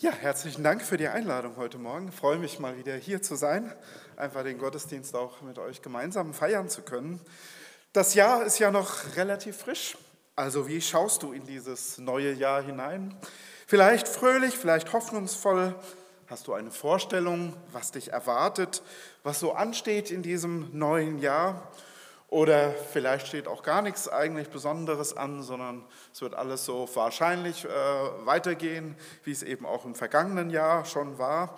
Ja, herzlichen Dank für die Einladung heute Morgen. Ich freue mich mal wieder hier zu sein, einfach den Gottesdienst auch mit euch gemeinsam feiern zu können. Das Jahr ist ja noch relativ frisch. Also wie schaust du in dieses neue Jahr hinein? Vielleicht fröhlich, vielleicht hoffnungsvoll. Hast du eine Vorstellung, was dich erwartet, was so ansteht in diesem neuen Jahr? Oder vielleicht steht auch gar nichts eigentlich Besonderes an, sondern es wird alles so wahrscheinlich äh, weitergehen, wie es eben auch im vergangenen Jahr schon war.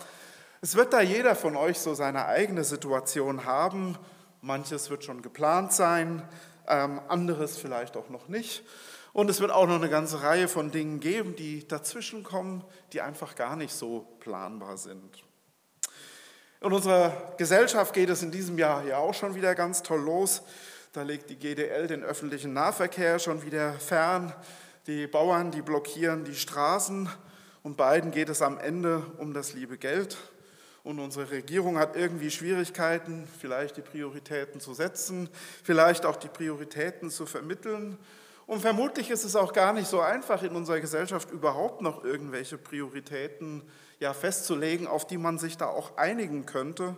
Es wird da jeder von euch so seine eigene Situation haben. Manches wird schon geplant sein, ähm, anderes vielleicht auch noch nicht. Und es wird auch noch eine ganze Reihe von Dingen geben, die dazwischen kommen, die einfach gar nicht so planbar sind. In unserer Gesellschaft geht es in diesem Jahr ja auch schon wieder ganz toll los. Da legt die GDL den öffentlichen Nahverkehr schon wieder fern. Die Bauern, die blockieren die Straßen. Und beiden geht es am Ende um das liebe Geld. Und unsere Regierung hat irgendwie Schwierigkeiten, vielleicht die Prioritäten zu setzen, vielleicht auch die Prioritäten zu vermitteln. Und vermutlich ist es auch gar nicht so einfach, in unserer Gesellschaft überhaupt noch irgendwelche Prioritäten ja, festzulegen, auf die man sich da auch einigen könnte.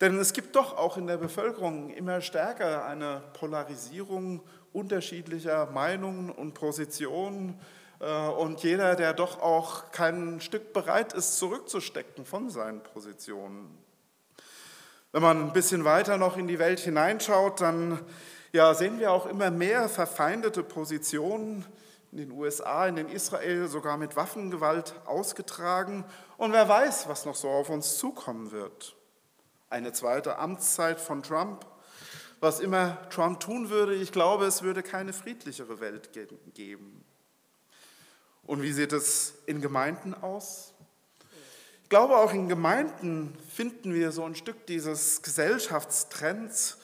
Denn es gibt doch auch in der Bevölkerung immer stärker eine Polarisierung unterschiedlicher Meinungen und Positionen. Äh, und jeder, der doch auch kein Stück bereit ist, zurückzustecken von seinen Positionen. Wenn man ein bisschen weiter noch in die Welt hineinschaut, dann ja, sehen wir auch immer mehr verfeindete Positionen in den USA, in den Israel, sogar mit Waffengewalt ausgetragen. Und wer weiß, was noch so auf uns zukommen wird eine zweite Amtszeit von Trump. Was immer Trump tun würde, ich glaube, es würde keine friedlichere Welt geben. Und wie sieht es in Gemeinden aus? Ich glaube, auch in Gemeinden finden wir so ein Stück dieses Gesellschaftstrends,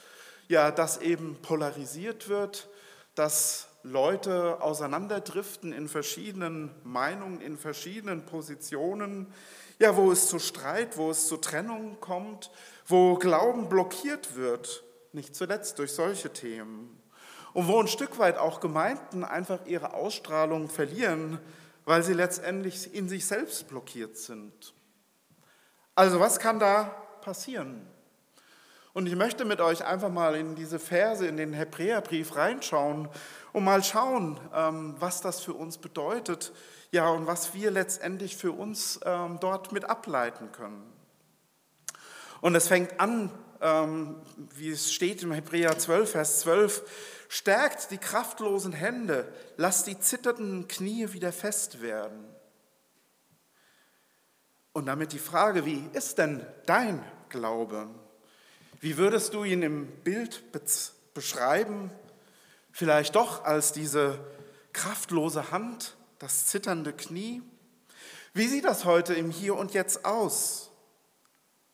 ja, dass eben polarisiert wird, dass Leute auseinanderdriften in verschiedenen Meinungen, in verschiedenen Positionen, ja, wo es zu Streit, wo es zu Trennung kommt, wo Glauben blockiert wird, nicht zuletzt durch solche Themen. Und wo ein Stück weit auch Gemeinden einfach ihre Ausstrahlung verlieren, weil sie letztendlich in sich selbst blockiert sind. Also was kann da passieren? Und ich möchte mit euch einfach mal in diese Verse, in den Hebräerbrief reinschauen und mal schauen, ähm, was das für uns bedeutet, ja, und was wir letztendlich für uns ähm, dort mit ableiten können. Und es fängt an, ähm, wie es steht im Hebräer 12, Vers 12, stärkt die kraftlosen Hände, lasst die zitternden Knie wieder fest werden. Und damit die Frage, wie ist denn dein Glaube? Wie würdest du ihn im Bild beschreiben? Vielleicht doch als diese kraftlose Hand, das zitternde Knie? Wie sieht das heute im Hier und Jetzt aus?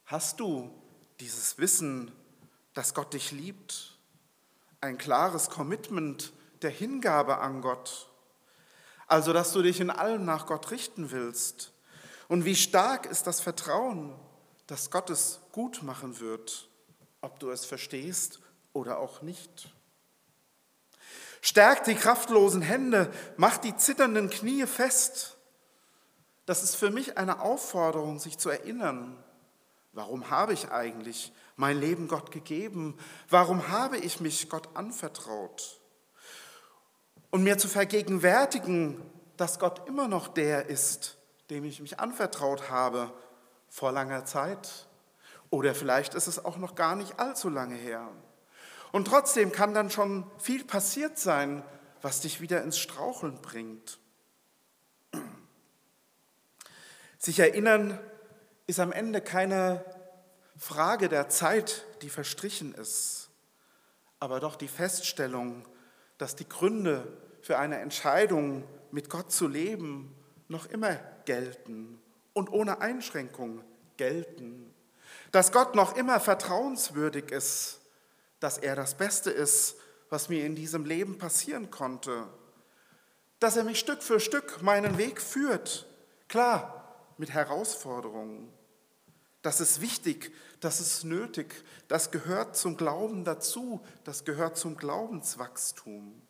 Hast du dieses Wissen, dass Gott dich liebt? Ein klares Commitment der Hingabe an Gott? Also, dass du dich in allem nach Gott richten willst? Und wie stark ist das Vertrauen, dass Gott es gut machen wird, ob du es verstehst oder auch nicht? Stärkt die kraftlosen Hände, macht die zitternden Knie fest. Das ist für mich eine Aufforderung, sich zu erinnern, warum habe ich eigentlich mein Leben Gott gegeben? Warum habe ich mich Gott anvertraut? Und mir zu vergegenwärtigen, dass Gott immer noch der ist, dem ich mich anvertraut habe vor langer Zeit. Oder vielleicht ist es auch noch gar nicht allzu lange her. Und trotzdem kann dann schon viel passiert sein, was dich wieder ins Straucheln bringt. Sich erinnern ist am Ende keine Frage der Zeit, die verstrichen ist, aber doch die Feststellung, dass die Gründe für eine Entscheidung, mit Gott zu leben, noch immer gelten und ohne Einschränkung gelten. Dass Gott noch immer vertrauenswürdig ist dass er das Beste ist, was mir in diesem Leben passieren konnte. Dass er mich Stück für Stück meinen Weg führt. Klar, mit Herausforderungen. Das ist wichtig, das ist nötig, das gehört zum Glauben dazu, das gehört zum Glaubenswachstum.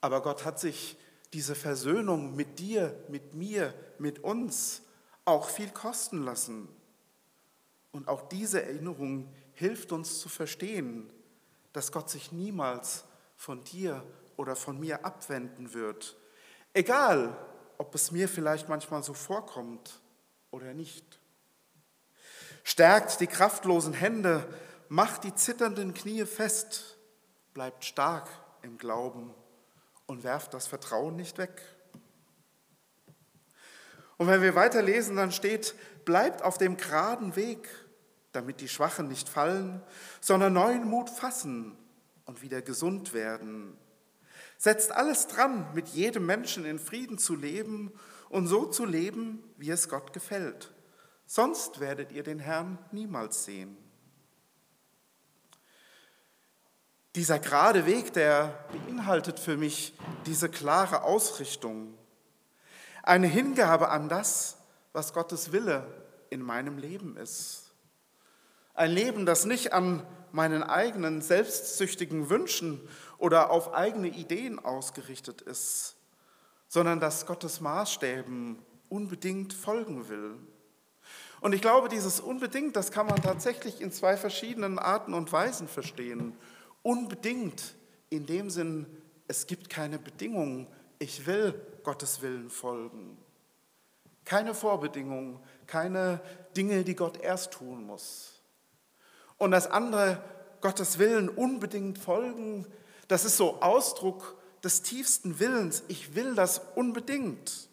Aber Gott hat sich diese Versöhnung mit dir, mit mir, mit uns auch viel kosten lassen. Und auch diese Erinnerung hilft uns zu verstehen, dass Gott sich niemals von dir oder von mir abwenden wird. Egal, ob es mir vielleicht manchmal so vorkommt oder nicht. Stärkt die kraftlosen Hände, macht die zitternden Knie fest, bleibt stark im Glauben und werft das Vertrauen nicht weg. Und wenn wir weiterlesen, dann steht, bleibt auf dem geraden Weg, damit die Schwachen nicht fallen, sondern neuen Mut fassen und wieder gesund werden. Setzt alles dran, mit jedem Menschen in Frieden zu leben und so zu leben, wie es Gott gefällt. Sonst werdet ihr den Herrn niemals sehen. Dieser gerade Weg, der beinhaltet für mich diese klare Ausrichtung, eine Hingabe an das, was Gottes Wille in meinem Leben ist. Ein Leben, das nicht an meinen eigenen selbstsüchtigen Wünschen oder auf eigene Ideen ausgerichtet ist, sondern das Gottes Maßstäben unbedingt folgen will. Und ich glaube, dieses unbedingt, das kann man tatsächlich in zwei verschiedenen Arten und Weisen verstehen. Unbedingt in dem Sinn, es gibt keine Bedingungen, ich will Gottes Willen folgen. Keine Vorbedingungen, keine Dinge, die Gott erst tun muss. Und das andere, Gottes Willen unbedingt folgen, das ist so Ausdruck des tiefsten Willens. Ich will das unbedingt.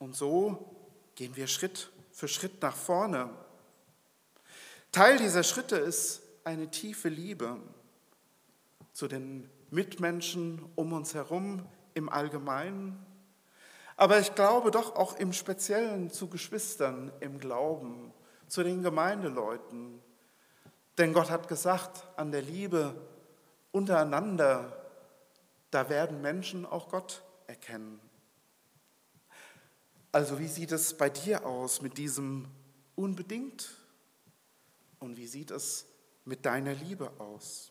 Und so gehen wir Schritt für Schritt nach vorne. Teil dieser Schritte ist eine tiefe Liebe zu den Mitmenschen um uns herum im Allgemeinen, aber ich glaube doch auch im Speziellen zu Geschwistern im Glauben, zu den Gemeindeleuten. Denn Gott hat gesagt, an der Liebe untereinander, da werden Menschen auch Gott erkennen. Also wie sieht es bei dir aus mit diesem unbedingt? Und wie sieht es mit deiner Liebe aus?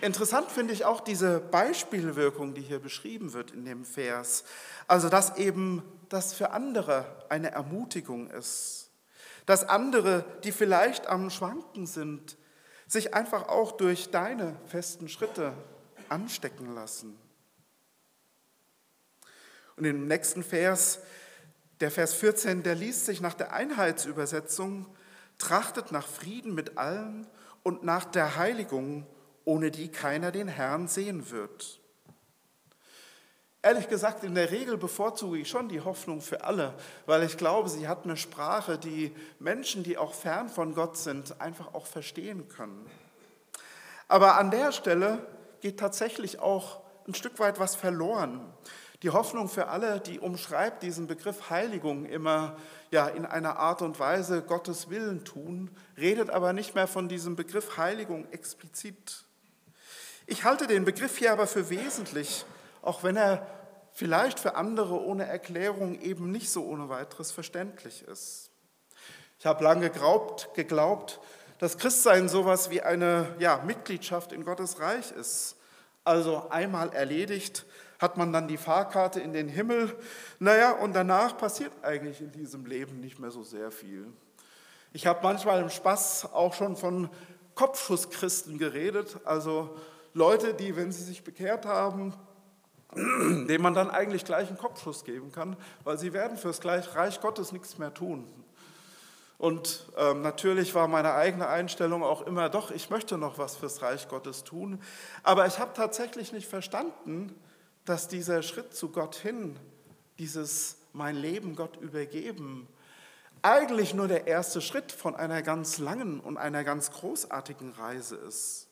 Interessant finde ich auch diese Beispielwirkung, die hier beschrieben wird in dem Vers. Also, dass eben das für andere eine Ermutigung ist. Dass andere, die vielleicht am Schwanken sind, sich einfach auch durch deine festen Schritte anstecken lassen. Und im nächsten Vers, der Vers 14, der liest sich nach der Einheitsübersetzung, trachtet nach Frieden mit allen und nach der Heiligung, ohne die keiner den Herrn sehen wird. Ehrlich gesagt, in der Regel bevorzuge ich schon die Hoffnung für alle, weil ich glaube, sie hat eine Sprache, die Menschen, die auch fern von Gott sind, einfach auch verstehen können. Aber an der Stelle geht tatsächlich auch ein Stück weit was verloren. Die Hoffnung für alle, die umschreibt diesen Begriff Heiligung immer ja, in einer Art und Weise Gottes Willen tun, redet aber nicht mehr von diesem Begriff Heiligung explizit. Ich halte den Begriff hier aber für wesentlich, auch wenn er vielleicht für andere ohne Erklärung eben nicht so ohne weiteres verständlich ist. Ich habe lange geglaubt, geglaubt dass Christsein sowas wie eine ja, Mitgliedschaft in Gottes Reich ist. Also einmal erledigt, hat man dann die Fahrkarte in den Himmel. Naja, und danach passiert eigentlich in diesem Leben nicht mehr so sehr viel. Ich habe manchmal im Spaß auch schon von Kopfschusschristen geredet, also Leute, die, wenn sie sich bekehrt haben, dem man dann eigentlich gleich einen Kopfschuss geben kann, weil sie werden fürs Reich Gottes nichts mehr tun. Und ähm, natürlich war meine eigene Einstellung auch immer, doch, ich möchte noch was fürs Reich Gottes tun. Aber ich habe tatsächlich nicht verstanden, dass dieser Schritt zu Gott hin, dieses mein Leben Gott übergeben, eigentlich nur der erste Schritt von einer ganz langen und einer ganz großartigen Reise ist.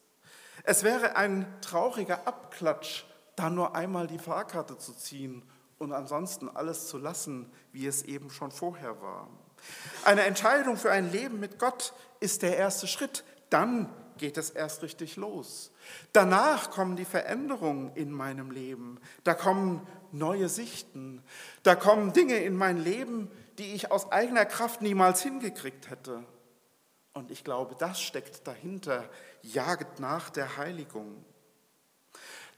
Es wäre ein trauriger Abklatsch, da nur einmal die Fahrkarte zu ziehen und ansonsten alles zu lassen, wie es eben schon vorher war. Eine Entscheidung für ein Leben mit Gott ist der erste Schritt. Dann geht es erst richtig los. Danach kommen die Veränderungen in meinem Leben. Da kommen neue Sichten. Da kommen Dinge in mein Leben, die ich aus eigener Kraft niemals hingekriegt hätte. Und ich glaube, das steckt dahinter. Jaget nach der Heiligung.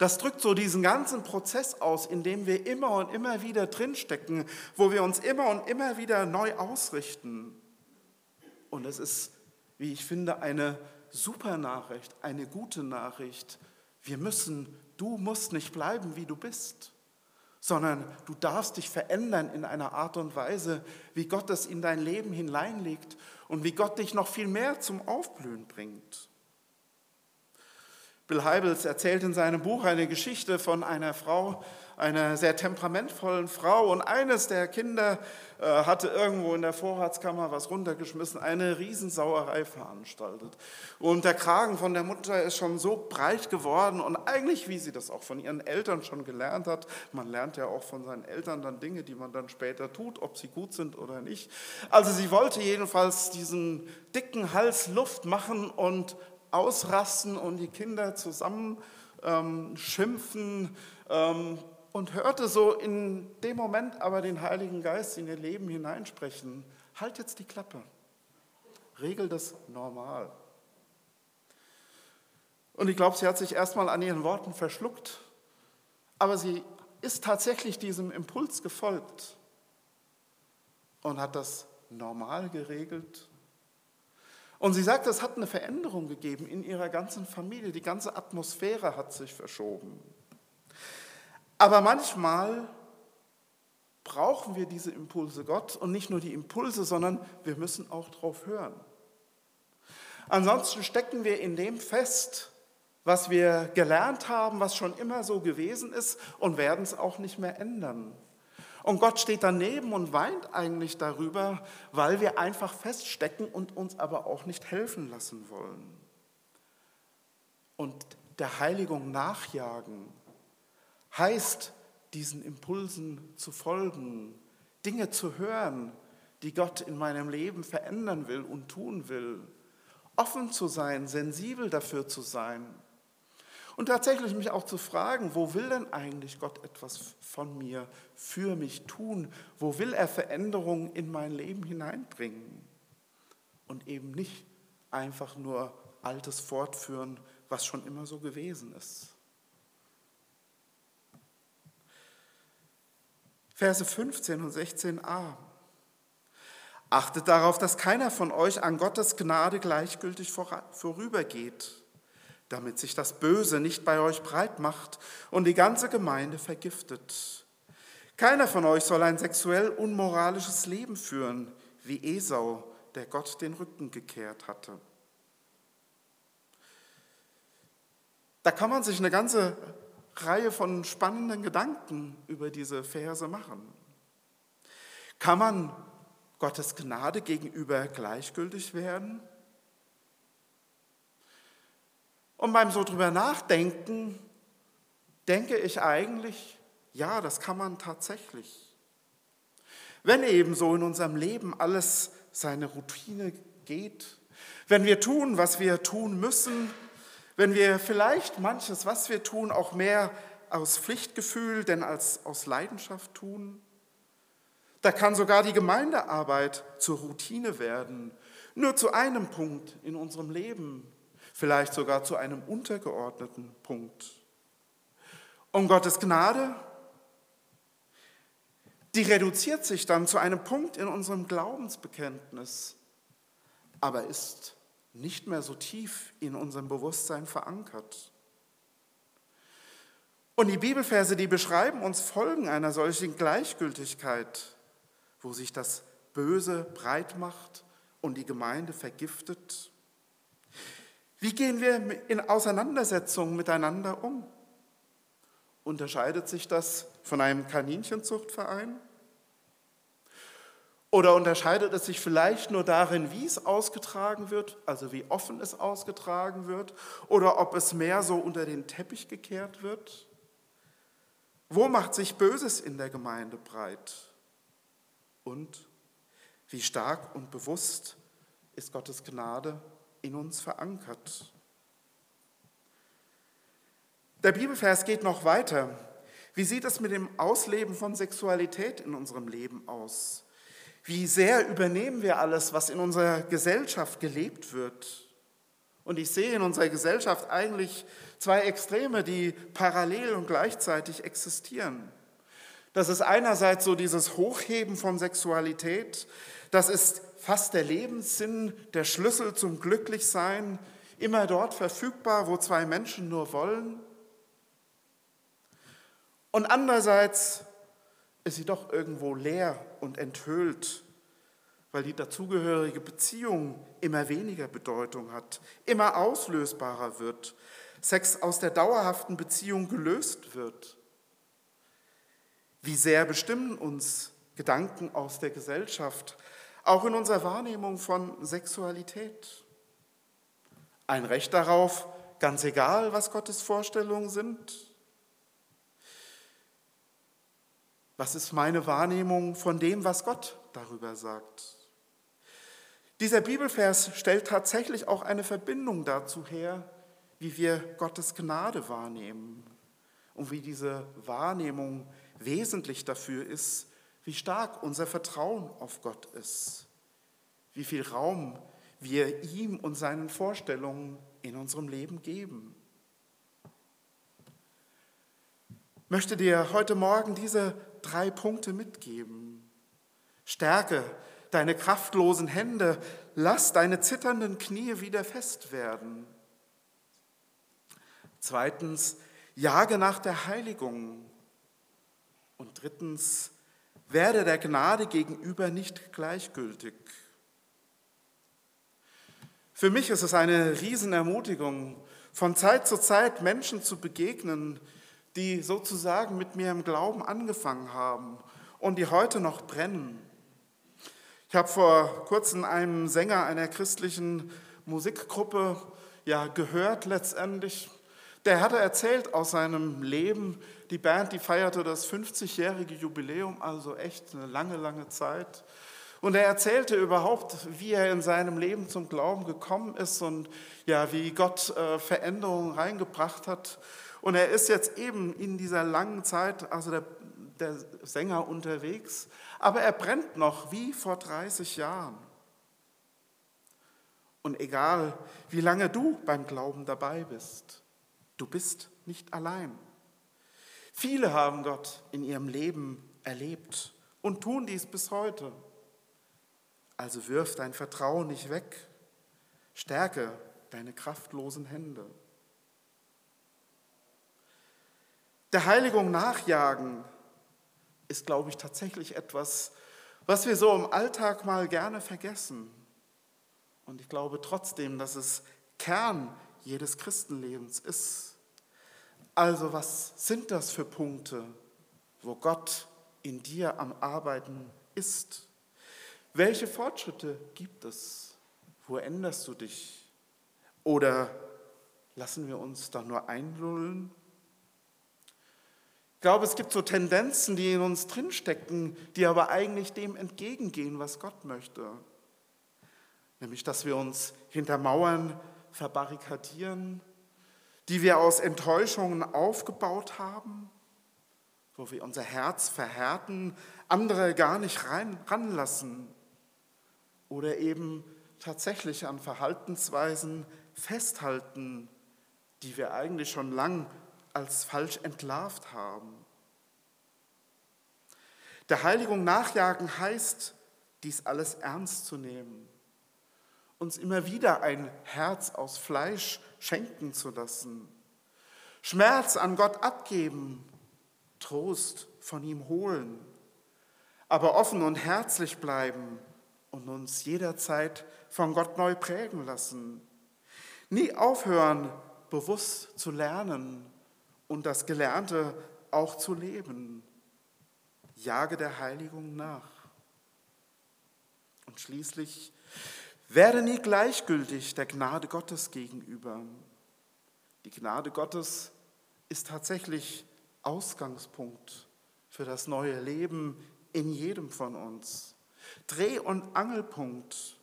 Das drückt so diesen ganzen Prozess aus, in dem wir immer und immer wieder drinstecken, wo wir uns immer und immer wieder neu ausrichten. Und es ist, wie ich finde, eine super Nachricht, eine gute Nachricht. Wir müssen, du musst nicht bleiben, wie du bist, sondern du darfst dich verändern in einer Art und Weise, wie Gott es in dein Leben hineinlegt und wie Gott dich noch viel mehr zum Aufblühen bringt. Bill Heibels erzählt in seinem Buch eine Geschichte von einer Frau, einer sehr temperamentvollen Frau. Und eines der Kinder äh, hatte irgendwo in der Vorratskammer was runtergeschmissen, eine Riesensauerei veranstaltet. Und der Kragen von der Mutter ist schon so breit geworden und eigentlich, wie sie das auch von ihren Eltern schon gelernt hat, man lernt ja auch von seinen Eltern dann Dinge, die man dann später tut, ob sie gut sind oder nicht. Also sie wollte jedenfalls diesen dicken Hals Luft machen und ausrasten und die Kinder zusammen ähm, schimpfen ähm, und hörte so in dem Moment aber den Heiligen Geist in ihr Leben hineinsprechen. Halt jetzt die Klappe. Regel das normal. Und ich glaube, sie hat sich erstmal an ihren Worten verschluckt, aber sie ist tatsächlich diesem Impuls gefolgt und hat das normal geregelt und sie sagt, es hat eine Veränderung gegeben in ihrer ganzen Familie. Die ganze Atmosphäre hat sich verschoben. Aber manchmal brauchen wir diese Impulse Gott und nicht nur die Impulse, sondern wir müssen auch drauf hören. Ansonsten stecken wir in dem fest, was wir gelernt haben, was schon immer so gewesen ist und werden es auch nicht mehr ändern. Und Gott steht daneben und weint eigentlich darüber, weil wir einfach feststecken und uns aber auch nicht helfen lassen wollen. Und der Heiligung nachjagen heißt, diesen Impulsen zu folgen, Dinge zu hören, die Gott in meinem Leben verändern will und tun will, offen zu sein, sensibel dafür zu sein und tatsächlich mich auch zu fragen, wo will denn eigentlich Gott etwas von mir, für mich tun? Wo will er Veränderungen in mein Leben hineinbringen? Und eben nicht einfach nur Altes fortführen, was schon immer so gewesen ist. Verse 15 und 16a. Achtet darauf, dass keiner von euch an Gottes Gnade gleichgültig vorübergeht damit sich das Böse nicht bei euch breit macht und die ganze Gemeinde vergiftet. Keiner von euch soll ein sexuell unmoralisches Leben führen, wie Esau, der Gott den Rücken gekehrt hatte. Da kann man sich eine ganze Reihe von spannenden Gedanken über diese Verse machen. Kann man Gottes Gnade gegenüber gleichgültig werden? Und beim so drüber nachdenken, denke ich eigentlich, ja, das kann man tatsächlich. Wenn eben so in unserem Leben alles seine Routine geht, wenn wir tun, was wir tun müssen, wenn wir vielleicht manches, was wir tun, auch mehr aus Pflichtgefühl denn als aus Leidenschaft tun, da kann sogar die Gemeindearbeit zur Routine werden, nur zu einem Punkt in unserem Leben, vielleicht sogar zu einem untergeordneten Punkt. Und Gottes Gnade, die reduziert sich dann zu einem Punkt in unserem Glaubensbekenntnis, aber ist nicht mehr so tief in unserem Bewusstsein verankert. Und die Bibelverse, die beschreiben uns Folgen einer solchen Gleichgültigkeit, wo sich das Böse breit macht und die Gemeinde vergiftet. Wie gehen wir in Auseinandersetzungen miteinander um? Unterscheidet sich das von einem Kaninchenzuchtverein? Oder unterscheidet es sich vielleicht nur darin, wie es ausgetragen wird, also wie offen es ausgetragen wird, oder ob es mehr so unter den Teppich gekehrt wird? Wo macht sich Böses in der Gemeinde breit? Und wie stark und bewusst ist Gottes Gnade in uns verankert. Der Bibelvers geht noch weiter. Wie sieht es mit dem Ausleben von Sexualität in unserem Leben aus? Wie sehr übernehmen wir alles, was in unserer Gesellschaft gelebt wird? Und ich sehe in unserer Gesellschaft eigentlich zwei Extreme, die parallel und gleichzeitig existieren. Das ist einerseits so dieses Hochheben von Sexualität, das ist fast der Lebenssinn, der Schlüssel zum Glücklichsein, immer dort verfügbar, wo zwei Menschen nur wollen. Und andererseits ist sie doch irgendwo leer und enthüllt, weil die dazugehörige Beziehung immer weniger Bedeutung hat, immer auslösbarer wird, Sex aus der dauerhaften Beziehung gelöst wird. Wie sehr bestimmen uns Gedanken aus der Gesellschaft, auch in unserer Wahrnehmung von Sexualität. Ein Recht darauf, ganz egal, was Gottes Vorstellungen sind. Was ist meine Wahrnehmung von dem, was Gott darüber sagt? Dieser Bibelvers stellt tatsächlich auch eine Verbindung dazu her, wie wir Gottes Gnade wahrnehmen und wie diese Wahrnehmung wesentlich dafür ist, wie stark unser Vertrauen auf Gott ist, wie viel Raum wir ihm und seinen Vorstellungen in unserem Leben geben. Ich möchte dir heute Morgen diese drei Punkte mitgeben. Stärke deine kraftlosen Hände, lass deine zitternden Knie wieder fest werden. Zweitens, jage nach der Heiligung. Und drittens, werde der Gnade gegenüber nicht gleichgültig. Für mich ist es eine Riesenermutigung, von Zeit zu Zeit Menschen zu begegnen, die sozusagen mit mir im Glauben angefangen haben und die heute noch brennen. Ich habe vor kurzem einen Sänger einer christlichen Musikgruppe ja, gehört letztendlich. Der hatte erzählt aus seinem Leben, die Band, die feierte das 50-jährige Jubiläum, also echt eine lange, lange Zeit. Und er erzählte überhaupt, wie er in seinem Leben zum Glauben gekommen ist und ja, wie Gott äh, Veränderungen reingebracht hat. Und er ist jetzt eben in dieser langen Zeit, also der, der Sänger unterwegs, aber er brennt noch wie vor 30 Jahren. Und egal, wie lange du beim Glauben dabei bist, du bist nicht allein. Viele haben Gott in ihrem Leben erlebt und tun dies bis heute. Also wirf dein Vertrauen nicht weg. Stärke deine kraftlosen Hände. Der Heiligung nachjagen ist, glaube ich, tatsächlich etwas, was wir so im Alltag mal gerne vergessen. Und ich glaube trotzdem, dass es Kern jedes Christenlebens ist. Also was sind das für Punkte, wo Gott in dir am Arbeiten ist? Welche Fortschritte gibt es? Wo änderst du dich? Oder lassen wir uns da nur einlullen? Ich glaube, es gibt so Tendenzen, die in uns drinstecken, die aber eigentlich dem entgegengehen, was Gott möchte. Nämlich, dass wir uns hinter Mauern verbarrikadieren, die wir aus Enttäuschungen aufgebaut haben, wo wir unser Herz verhärten, andere gar nicht rein, ranlassen oder eben tatsächlich an Verhaltensweisen festhalten, die wir eigentlich schon lang als falsch entlarvt haben. Der Heiligung nachjagen heißt, dies alles ernst zu nehmen, uns immer wieder ein Herz aus Fleisch schenken zu lassen, Schmerz an Gott abgeben, Trost von ihm holen, aber offen und herzlich bleiben und uns jederzeit von Gott neu prägen lassen. Nie aufhören, bewusst zu lernen und das Gelernte auch zu leben. Jage der Heiligung nach. Und schließlich werde nie gleichgültig der Gnade Gottes gegenüber. Die Gnade Gottes ist tatsächlich Ausgangspunkt für das neue Leben in jedem von uns. Dreh- und Angelpunkt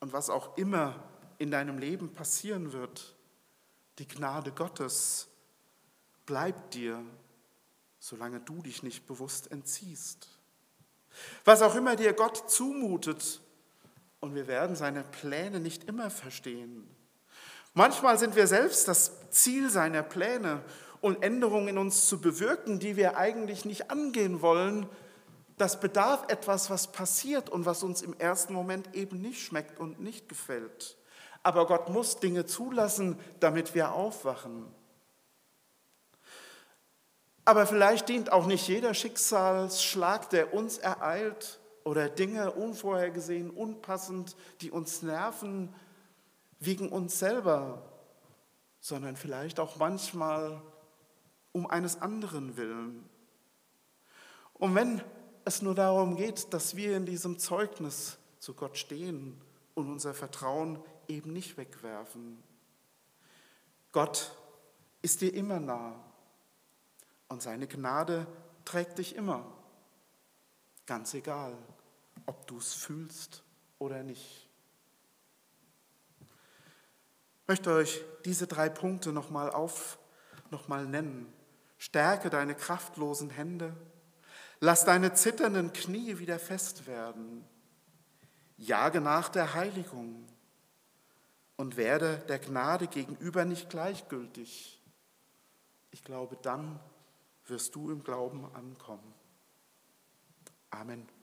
und was auch immer in deinem Leben passieren wird, die Gnade Gottes bleibt dir, solange du dich nicht bewusst entziehst. Was auch immer dir Gott zumutet, und wir werden seine Pläne nicht immer verstehen. Manchmal sind wir selbst das Ziel seiner Pläne und Änderungen in uns zu bewirken, die wir eigentlich nicht angehen wollen. Das bedarf etwas, was passiert und was uns im ersten Moment eben nicht schmeckt und nicht gefällt. Aber Gott muss Dinge zulassen, damit wir aufwachen. Aber vielleicht dient auch nicht jeder Schicksalsschlag, der uns ereilt oder Dinge unvorhergesehen, unpassend, die uns nerven, wegen uns selber, sondern vielleicht auch manchmal um eines anderen willen. Und wenn es nur darum geht, dass wir in diesem Zeugnis zu Gott stehen und unser Vertrauen eben nicht wegwerfen. Gott ist dir immer nah und seine Gnade trägt dich immer, ganz egal, ob du es fühlst oder nicht. Ich möchte euch diese drei Punkte nochmal auf, nochmal nennen. Stärke deine kraftlosen Hände, lass deine zitternden Knie wieder fest werden, jage nach der Heiligung und werde der Gnade gegenüber nicht gleichgültig. Ich glaube, dann wirst du im Glauben ankommen. Amen.